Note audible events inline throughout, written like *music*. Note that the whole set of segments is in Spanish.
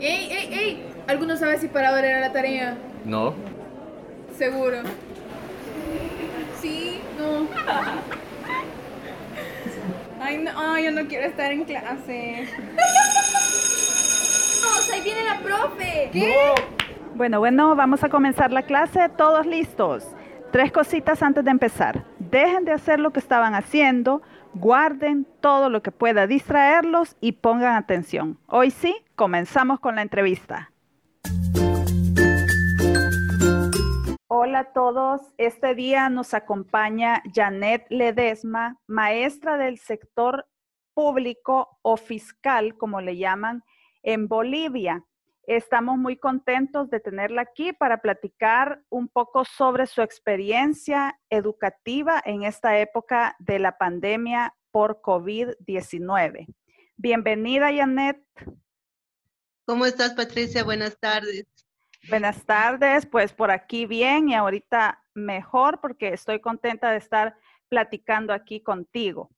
¡Ey, ey, ey! ¿Alguno sabe si para ahora era la tarea? No. Seguro. Sí, no. Ay, no, ay, yo no quiero estar en clase. ¡Vamos, ahí viene la profe! ¿Qué? Bueno, bueno, vamos a comenzar la clase. Todos listos. Tres cositas antes de empezar. Dejen de hacer lo que estaban haciendo, guarden todo lo que pueda distraerlos y pongan atención. Hoy sí, comenzamos con la entrevista. Hola a todos. Este día nos acompaña Janet Ledesma, maestra del sector público o fiscal, como le llaman, en Bolivia. Estamos muy contentos de tenerla aquí para platicar un poco sobre su experiencia educativa en esta época de la pandemia por COVID-19. Bienvenida, Janet. ¿Cómo estás, Patricia? Buenas tardes. Buenas tardes, pues por aquí bien y ahorita mejor porque estoy contenta de estar platicando aquí contigo.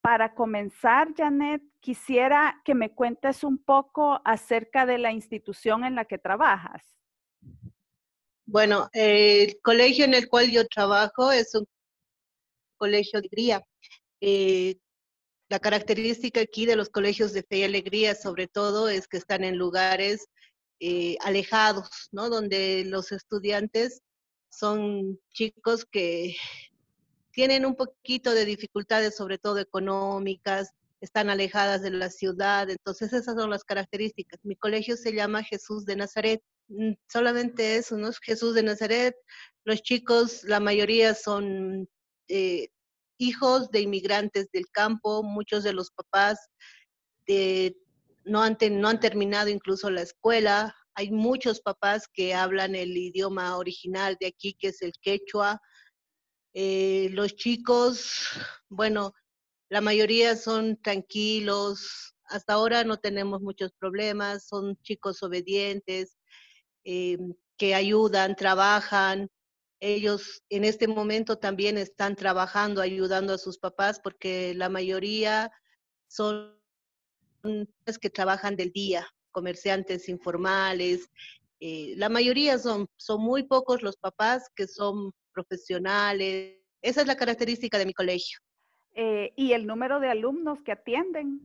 Para comenzar, Janet, quisiera que me cuentes un poco acerca de la institución en la que trabajas. Bueno, el colegio en el cual yo trabajo es un colegio de alegría. Eh, la característica aquí de los colegios de fe y alegría, sobre todo, es que están en lugares eh, alejados, ¿no? Donde los estudiantes son chicos que tienen un poquito de dificultades, sobre todo económicas, están alejadas de la ciudad, entonces esas son las características. Mi colegio se llama Jesús de Nazaret, mm, solamente eso, ¿no? Jesús de Nazaret, los chicos, la mayoría son eh, hijos de inmigrantes del campo, muchos de los papás han no han terminado incluso la escuela, hay muchos papás que hablan el idioma original de aquí, que es el quechua, eh, los chicos, bueno, la mayoría son tranquilos, hasta ahora no tenemos muchos problemas, son chicos obedientes, eh, que ayudan, trabajan. Ellos en este momento también están trabajando, ayudando a sus papás, porque la mayoría son que trabajan del día, comerciantes informales. Eh, la mayoría son, son muy pocos los papás que son profesionales. Esa es la característica de mi colegio. Eh, ¿Y el número de alumnos que atienden?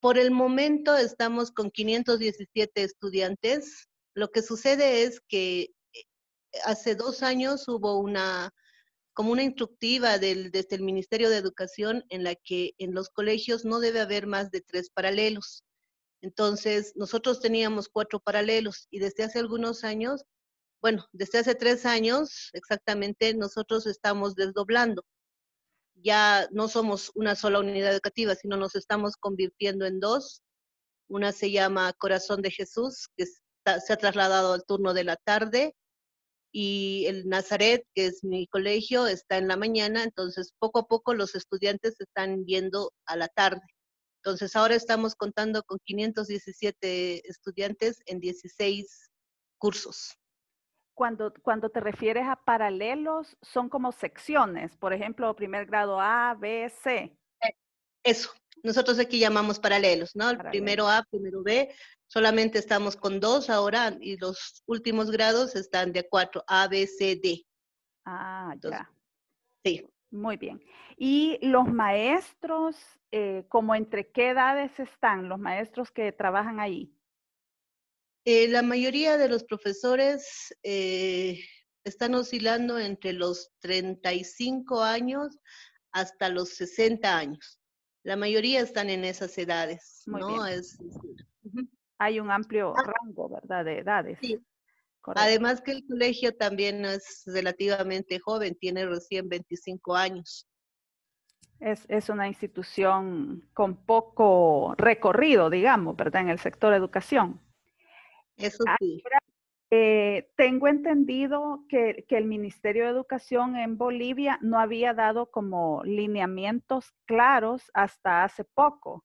Por el momento estamos con 517 estudiantes. Lo que sucede es que eh, hace dos años hubo una como una instructiva del, desde el Ministerio de Educación en la que en los colegios no debe haber más de tres paralelos. Entonces, nosotros teníamos cuatro paralelos y desde hace algunos años bueno, desde hace tres años exactamente nosotros estamos desdoblando. Ya no somos una sola unidad educativa, sino nos estamos convirtiendo en dos. Una se llama Corazón de Jesús, que se ha trasladado al turno de la tarde, y el Nazaret, que es mi colegio, está en la mañana, entonces poco a poco los estudiantes están viendo a la tarde. Entonces ahora estamos contando con 517 estudiantes en 16 cursos cuando, cuando te refieres a paralelos, son como secciones, por ejemplo, primer grado A, B, C. Eh, eso, nosotros aquí llamamos paralelos, ¿no? El primero A, primero B, solamente estamos con dos ahora y los últimos grados están de cuatro, A, B, C, D. Ah, ya. Sí. Muy bien. ¿Y los maestros, eh, como entre qué edades están los maestros que trabajan ahí? Eh, la mayoría de los profesores eh, están oscilando entre los 35 años hasta los 60 años. La mayoría están en esas edades, ¿no? Es, Hay un amplio ah. rango, ¿verdad? De edades. Sí. Además que el colegio también es relativamente joven, tiene recién 25 años. Es, es, una institución con poco recorrido, digamos, ¿verdad? En el sector educación. Eso sí. Eh, tengo entendido que, que, el Ministerio de Educación en Bolivia no había dado como lineamientos claros hasta hace poco,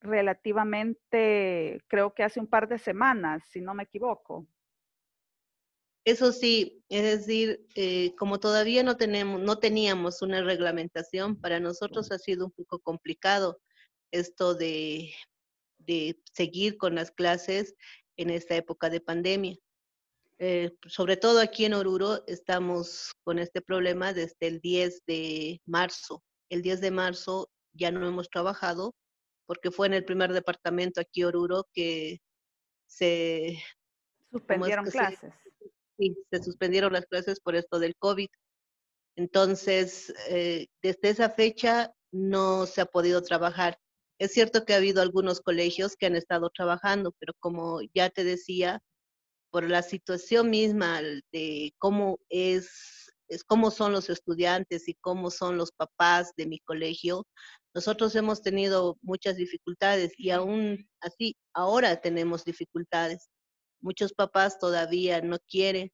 relativamente, creo que hace un par de semanas, si no me equivoco. Eso sí, es decir, eh, como todavía no tenemos, no teníamos una reglamentación, para nosotros ha sido un poco complicado esto de de seguir con las clases en esta época de pandemia. Eh, sobre todo aquí en Oruro estamos con este problema desde el 10 de marzo. El 10 de marzo ya no hemos trabajado porque fue en el primer departamento aquí Oruro que se suspendieron clases. sí, se suspendieron las clases por esto del COVID. Entonces, eh, desde esa fecha no se ha podido trabajar. Es cierto que ha habido algunos colegios que han estado trabajando, pero como ya te decía, por la situación misma de cómo es, es cómo son los estudiantes y cómo son los papás de mi colegio, nosotros hemos tenido muchas dificultades y aún así ahora tenemos dificultades. Muchos papás todavía no quieren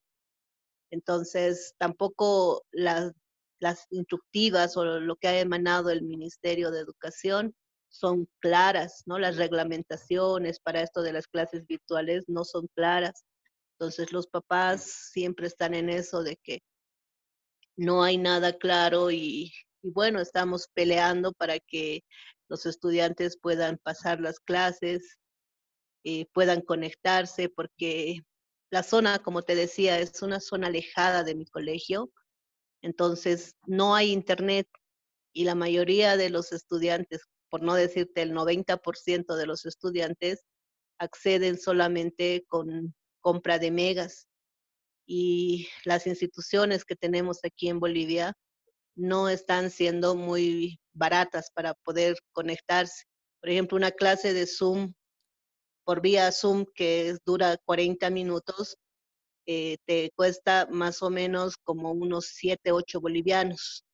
entonces, tampoco las, las instructivas o lo que ha emanado el Ministerio de Educación son claras, ¿no? Las reglamentaciones para esto de las clases virtuales no son claras. Entonces, los papás siempre están en eso de que no hay nada claro y, y bueno, estamos peleando para que los estudiantes puedan pasar las clases, eh, puedan conectarse, porque la zona, como te decía, es una zona alejada de mi colegio, entonces no hay internet y la mayoría de los estudiantes, por no decirte el 90% de los estudiantes, acceden solamente con compra de megas. Y las instituciones que tenemos aquí en Bolivia no están siendo muy baratas para poder conectarse. Por ejemplo, una clase de Zoom por vía Zoom que dura 40 minutos, eh, te cuesta más o menos como unos 7, 8 bolivianos,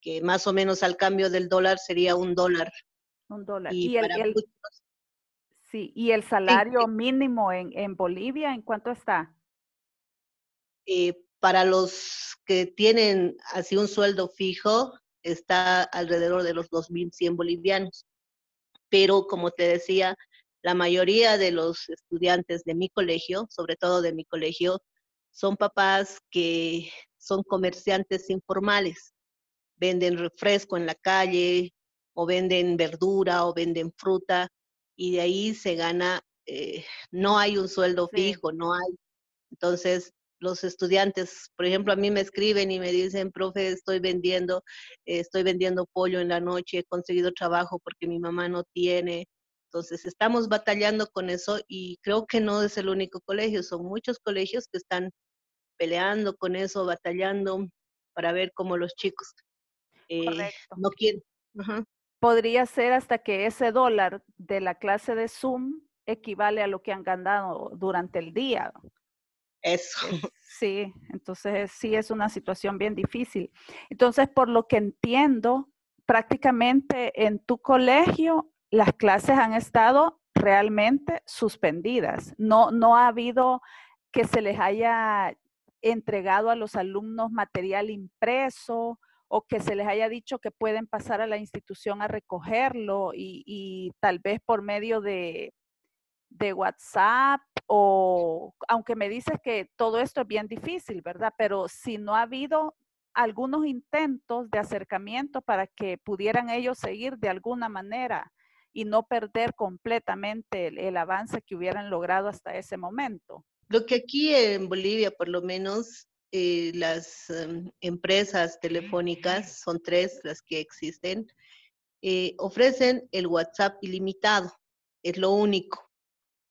que más o menos al cambio del dólar sería un dólar. Un dólar. Y, el, sí, ¿y el salario mínimo en, en, Bolivia, en cuánto está? Eh, para los que tienen así un sueldo fijo, está alrededor de los 2.100 bolivianos. Pero como te decía, la mayoría de los estudiantes de mi colegio, sobre todo de mi colegio, son papás que son comerciantes informales. Venden refresco en la calle o venden verdura o venden fruta y de ahí se gana, eh, no hay un sueldo fijo, no hay. Entonces, los estudiantes, por ejemplo, a mí me escriben y me dicen, profe, estoy vendiendo, eh, estoy vendiendo pollo en la noche, he conseguido trabajo porque mi mamá no tiene, entonces, estamos batallando con eso y creo que no es el único colegio, son muchos colegios que están peleando con eso, batallando para ver cómo los chicos eh, no quieren. Podría ser hasta que ese dólar de la clase de Zoom equivale a lo que han ganado durante el día. Eso. Sí, entonces sí es una situación bien difícil. Entonces, por lo que entiendo, prácticamente en tu colegio las clases han estado realmente suspendidas. No, no ha habido que se les haya entregado a los alumnos material impreso o que se les haya dicho que pueden pasar a la institución a recogerlo y, tal vez por medio de, WhatsApp o aunque me dices que todo esto es bien difícil, ¿verdad? Pero si no ha habido algunos intentos de acercamiento para que pudieran ellos seguir de alguna manera y no perder completamente el, avance que hubieran logrado hasta ese momento. Lo que aquí en Bolivia, por lo menos, eh, las em, empresas telefónicas, son tres las que existen, eh, ofrecen el WhatsApp ilimitado. Es lo único.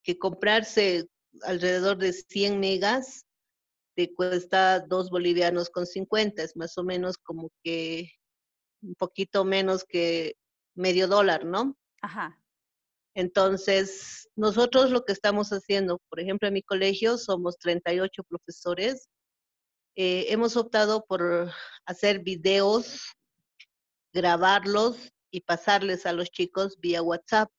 Que comprarse alrededor de 100 megas te cuesta dos bolivianos con 50, es más o menos como que un poquito menos que medio dólar, ¿no? Ajá. Entonces, nosotros lo que estamos haciendo, por ejemplo, en mi colegio somos 38 profesores. Eh, hemos optado por hacer videos, grabarlos y pasarles a los chicos vía WhatsApp.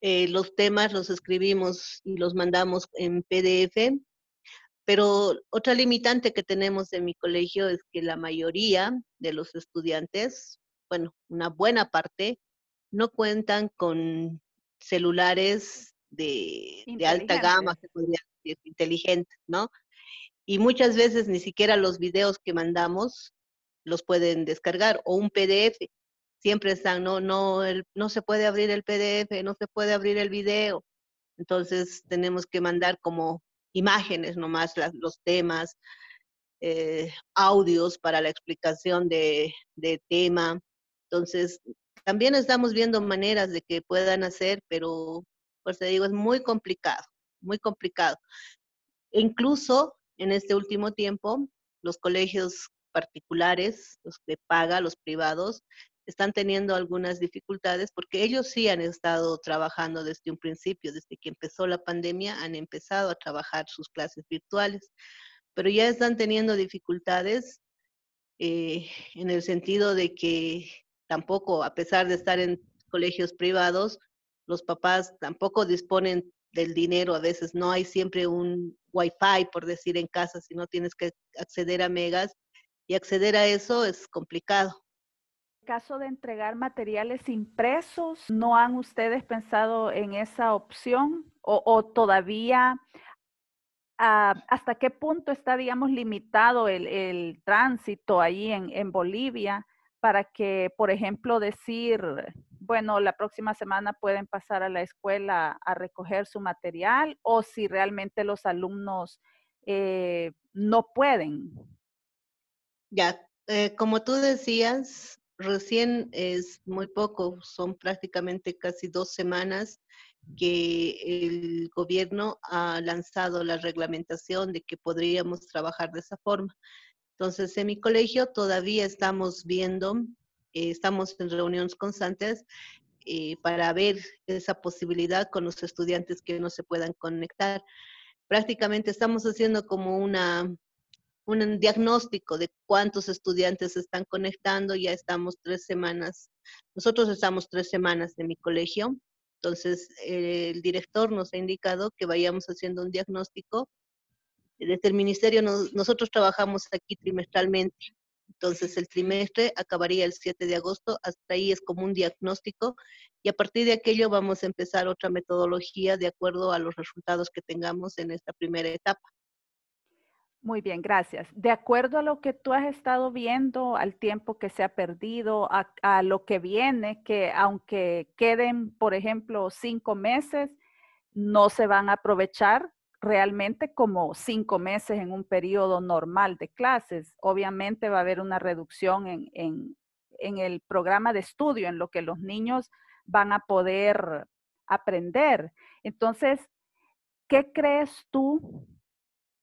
Eh, los temas los escribimos y los mandamos en PDF, pero otra limitante que tenemos en mi colegio es que la mayoría de los estudiantes, bueno, una buena parte, no cuentan con celulares de, alta gama, se podría decir, inteligentes, ¿no? Y muchas veces ni siquiera los videos que mandamos los pueden descargar o un PDF. siempre están, no, no, no se puede abrir el PDF, no se puede abrir el video. Entonces tenemos que mandar como imágenes nomás los temas, eh, audios para la explicación de, de tema. Entonces, también estamos viendo maneras de que puedan hacer, pero pues te digo, es muy complicado, muy complicado. E incluso en este último tiempo, los colegios particulares, los de paga, los privados, están teniendo algunas dificultades porque ellos sí han estado trabajando desde un principio, desde que empezó la pandemia, han empezado a trabajar sus clases virtuales, pero ya están teniendo dificultades eh, en el sentido de que tampoco, a pesar de estar en colegios privados, los papás tampoco disponen del dinero, a veces no hay siempre un wifi, por decir, en casa, si no tienes que acceder a megas, y acceder a eso es complicado caso de entregar materiales impresos, ¿no han ustedes pensado en esa opción? ¿O, todavía ah, hasta qué punto está, digamos, limitado el, tránsito ahí en, en, Bolivia para que, por ejemplo, decir, bueno, la próxima semana pueden pasar a la escuela a recoger su material o si realmente los alumnos eh, no pueden? Ya, eh, como tú decías, recién es muy poco, son prácticamente casi dos semanas que el gobierno ha lanzado la reglamentación de que podríamos trabajar de esa forma. Entonces, en mi colegio todavía estamos viendo, eh, estamos en reuniones constantes eh, para ver esa posibilidad con los estudiantes que no se puedan conectar. Prácticamente estamos haciendo como una un diagnóstico de cuántos estudiantes están conectando. Ya estamos tres semanas, nosotros estamos tres semanas de mi colegio. Entonces, el director nos ha indicado que vayamos haciendo un diagnóstico. Desde el ministerio nosotros trabajamos aquí trimestralmente. Entonces, el trimestre acabaría el 7 de agosto. Hasta ahí es como un diagnóstico. Y a partir de aquello vamos a empezar otra metodología de acuerdo a los resultados que tengamos en esta primera etapa. Muy bien, gracias. De acuerdo a lo que tú has estado viendo, al tiempo que se ha perdido, a, lo que viene, que aunque queden, por ejemplo, cinco meses, no se van a aprovechar realmente como cinco meses en un periodo normal de clases. Obviamente va a haber una reducción en, el programa de estudio, en lo que los niños van a poder aprender. Entonces, ¿qué crees tú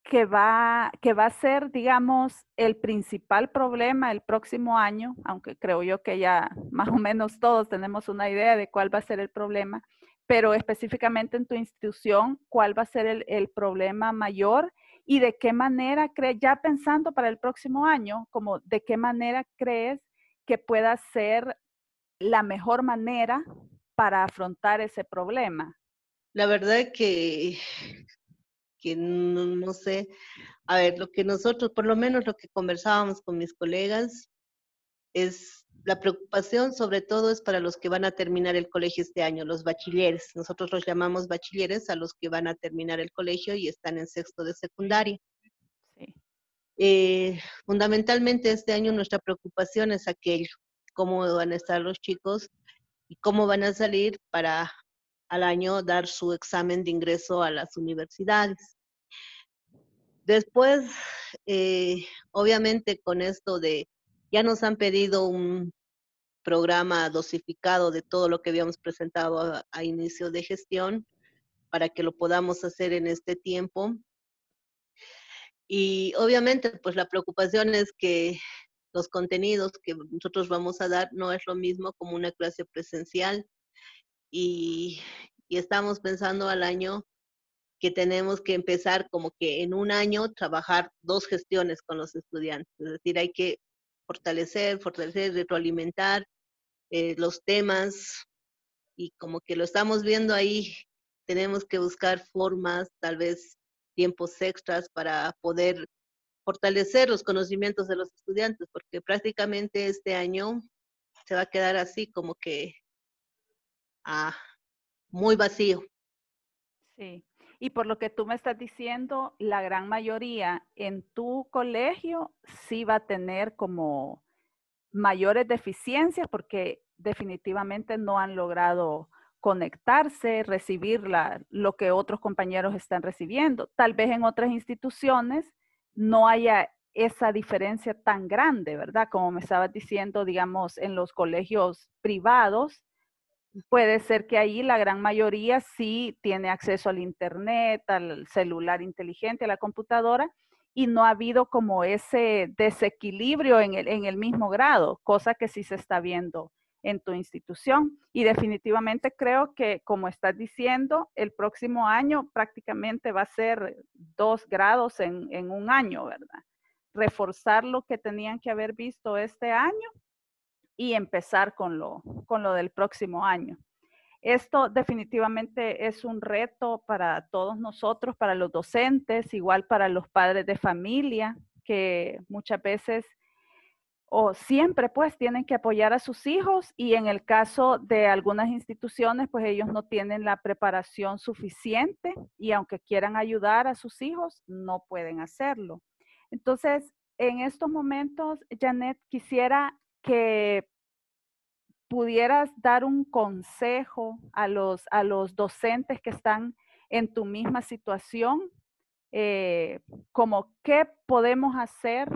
que va, que va a ser, digamos, el principal problema el próximo año, aunque creo yo que ya *laughs* más o menos todos tenemos una idea de cuál va a ser el problema, pero específicamente en tu institución, cuál va a ser el, problema mayor y de qué manera crees, ya pensando para el próximo año, como de qué manera crees que pueda ser la mejor manera para afrontar ese problema. La verdad que que no, sé, a ver, lo que nosotros, por lo menos lo que conversábamos con mis colegas, es la preocupación sobre todo es para los que van a terminar el colegio este año, los bachilleres. Nosotros los llamamos bachilleres a los que van a terminar el colegio y están en sexto de secundaria. Eh, fundamentalmente este año nuestra preocupación es aquello, cómo van a estar los chicos y cómo van a salir para al año dar su examen de ingreso a las universidades. Después, eh, obviamente con esto de, ya nos han pedido un programa dosificado de todo lo que habíamos presentado a, a inicio de gestión para que lo podamos hacer en este tiempo. Y obviamente, pues la preocupación es que los contenidos que nosotros vamos a dar no es lo mismo como una clase presencial y, estamos pensando al año que tenemos que empezar como que en un año trabajar dos gestiones con los estudiantes. Es decir, hay que fortalecer, fortalecer, retroalimentar eh, los temas y como que lo estamos viendo ahí, tenemos que buscar formas, tal vez tiempos extras para poder fortalecer los conocimientos de los estudiantes, porque prácticamente este año se va a quedar así como que ah, muy vacío. Sí, y por lo que tú me estás diciendo, la gran mayoría en tu colegio sí va a tener como mayores deficiencias porque definitivamente no han logrado conectarse, recibir lo que otros compañeros están recibiendo. Tal vez en otras instituciones no haya esa diferencia tan grande, ¿verdad? Como me estabas diciendo, digamos, en los colegios privados, puede ser que ahí la gran mayoría sí tiene acceso al Internet, al celular inteligente, a la computadora, y no ha habido como ese desequilibrio en el, mismo grado, cosa que sí se está viendo en tu institución. Y definitivamente creo que, como estás diciendo, el próximo año prácticamente va a ser dos grados en, en un año, ¿verdad? Reforzar lo que tenían que haber visto este año y empezar con lo, con lo del próximo año. Esto definitivamente es un reto para todos nosotros, para los docentes, igual para los padres de familia, que muchas veces o siempre pues tienen que apoyar a sus hijos y en el caso de algunas instituciones pues ellos no tienen la preparación suficiente y aunque quieran ayudar a sus hijos no pueden hacerlo. Entonces, en estos momentos, Janet, quisiera que pudieras dar un consejo a los, a los docentes que están en tu misma situación, eh, como qué podemos hacer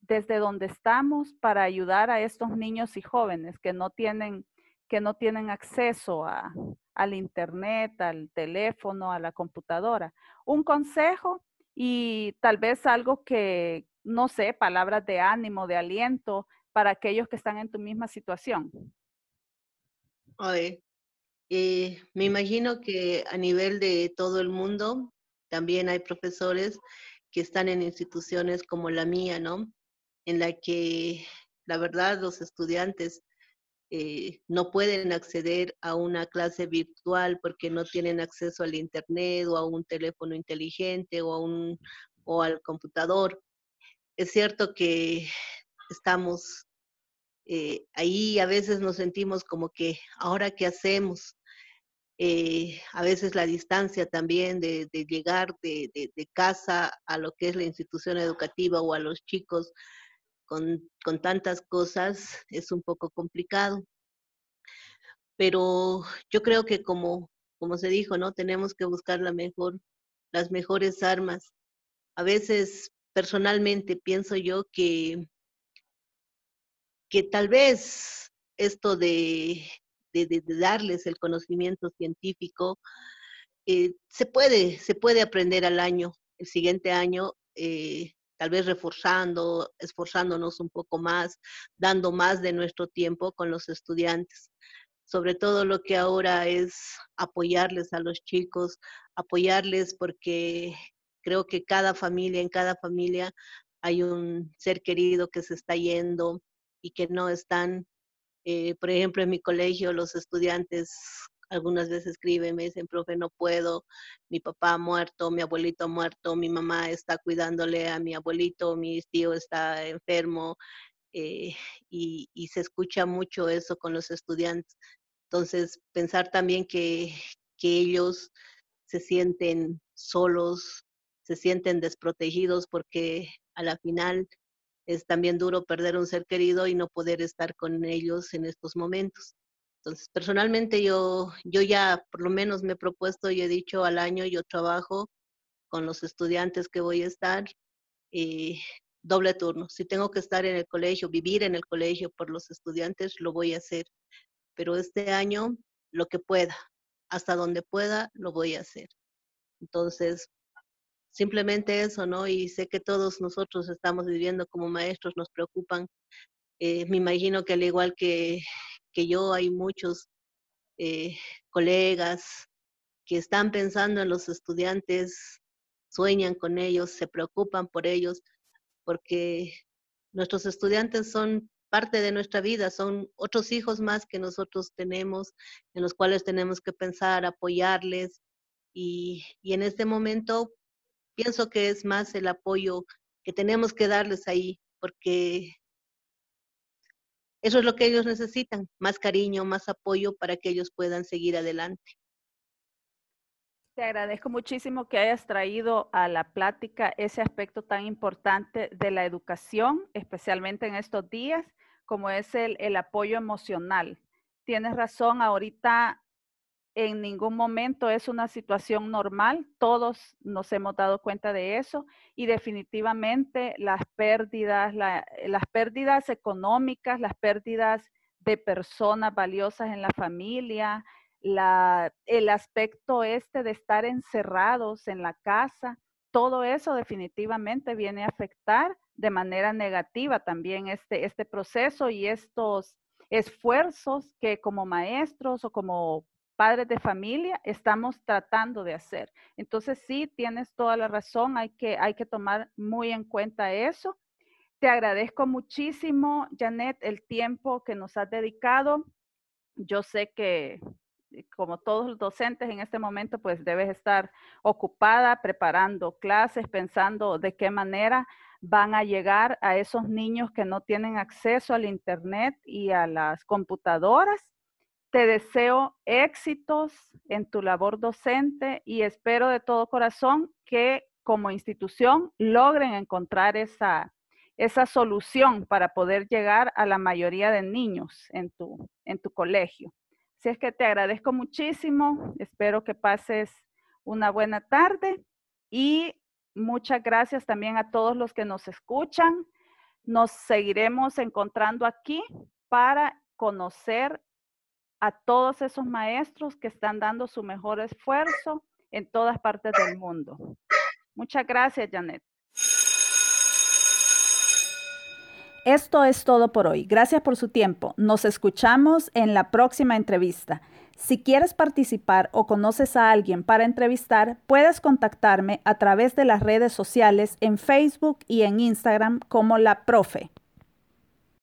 desde donde estamos para ayudar a estos niños y jóvenes que no tienen, que no tienen acceso a, al internet, al teléfono, a la computadora. Un consejo y tal vez algo que, no sé, palabras de ánimo, de aliento para aquellos que están en tu misma situación. Eh, me imagino que a nivel de todo el mundo también hay profesores que están en instituciones como la mía, ¿no? En la que la verdad los estudiantes eh, no pueden acceder a una clase virtual porque no tienen acceso al internet o a un teléfono inteligente o, a un, o al computador. Es cierto que estamos eh, ahí a veces nos sentimos como que, ¿ahora qué hacemos? Eh, a veces la distancia también de, llegar de, casa a lo que es la institución educativa o a los chicos con, con tantas cosas es un poco complicado. Pero yo creo que como, como se dijo, ¿no? Tenemos que buscar la mejor, las mejores armas. A veces, personalmente, pienso yo que que tal vez esto de, darles el conocimiento científico eh, se, puede, se puede aprender al año, el siguiente año, eh, tal vez reforzando, esforzándonos un poco más, dando más de nuestro tiempo con los estudiantes. Sobre todo lo que ahora es apoyarles a los chicos, apoyarles porque creo que cada familia, en cada familia hay un ser querido que se está yendo, y que no están, eh, por ejemplo, en mi colegio los estudiantes algunas veces escriben, me dicen, profe, no puedo, mi papá ha muerto, mi abuelito ha muerto, mi mamá está cuidándole a mi abuelito, mi tío está enfermo, eh, y, y, se escucha mucho eso con los estudiantes. Entonces, pensar también que, que ellos se sienten solos, se sienten desprotegidos porque a la final es también duro perder un ser querido y no poder estar con ellos en estos momentos. Entonces, personalmente yo, yo ya por lo menos me he propuesto y he dicho al año yo trabajo con los estudiantes que voy a estar eh, doble turno. Si tengo que estar en el colegio, vivir en el colegio por los estudiantes, lo voy a hacer. Pero este año, lo que pueda, hasta donde pueda, lo voy a hacer. Entonces, simplemente eso, ¿no? Y sé que todos nosotros estamos viviendo como maestros, nos preocupan. Eh, me imagino que al igual que, que yo, hay muchos eh, colegas que están pensando en los estudiantes, sueñan con ellos, se preocupan por ellos, porque nuestros estudiantes son parte de nuestra vida, son otros hijos más que nosotros tenemos, en los cuales tenemos que pensar, apoyarles. Y, y en este momento, pienso que es más el apoyo que tenemos que darles ahí, porque eso es lo que ellos necesitan, más cariño, más apoyo para que ellos puedan seguir adelante. Te agradezco muchísimo que hayas traído a la plática ese aspecto tan importante de la educación, especialmente en estos días, como es el, el apoyo emocional. tienes razón, ahorita en ningún momento es una situación normal, todos nos hemos dado cuenta de eso y definitivamente las pérdidas, las pérdidas económicas, las pérdidas de personas valiosas en la familia, el aspecto este de estar encerrados en la casa, todo eso definitivamente viene a afectar de manera negativa también este, este proceso y estos esfuerzos que como maestros o como padres de familia estamos tratando de hacer. Entonces sí, tienes toda la razón, hay que, hay que tomar muy en cuenta eso. Te agradezco muchísimo, Janet, el tiempo que nos has dedicado. Yo sé que como todos los docentes en este momento, pues debes estar ocupada preparando clases, pensando de qué manera van a llegar a esos niños que no tienen acceso al Internet y a las computadoras. Te deseo éxitos en tu labor docente y espero de todo corazón que como institución logren encontrar esa, esa solución para poder llegar a la mayoría de niños en tu, en tu colegio. Así es que te agradezco muchísimo, espero que pases una buena tarde y muchas gracias también a todos los que nos escuchan. Nos seguiremos encontrando aquí para conocer a todos esos maestros que están dando su mejor esfuerzo en todas partes del mundo. Muchas gracias, Janet. Esto es todo por hoy. Gracias por su tiempo. Nos escuchamos en la próxima entrevista. Si quieres participar o conoces a alguien para entrevistar, puedes contactarme a través de las redes sociales en Facebook y en Instagram como la profe.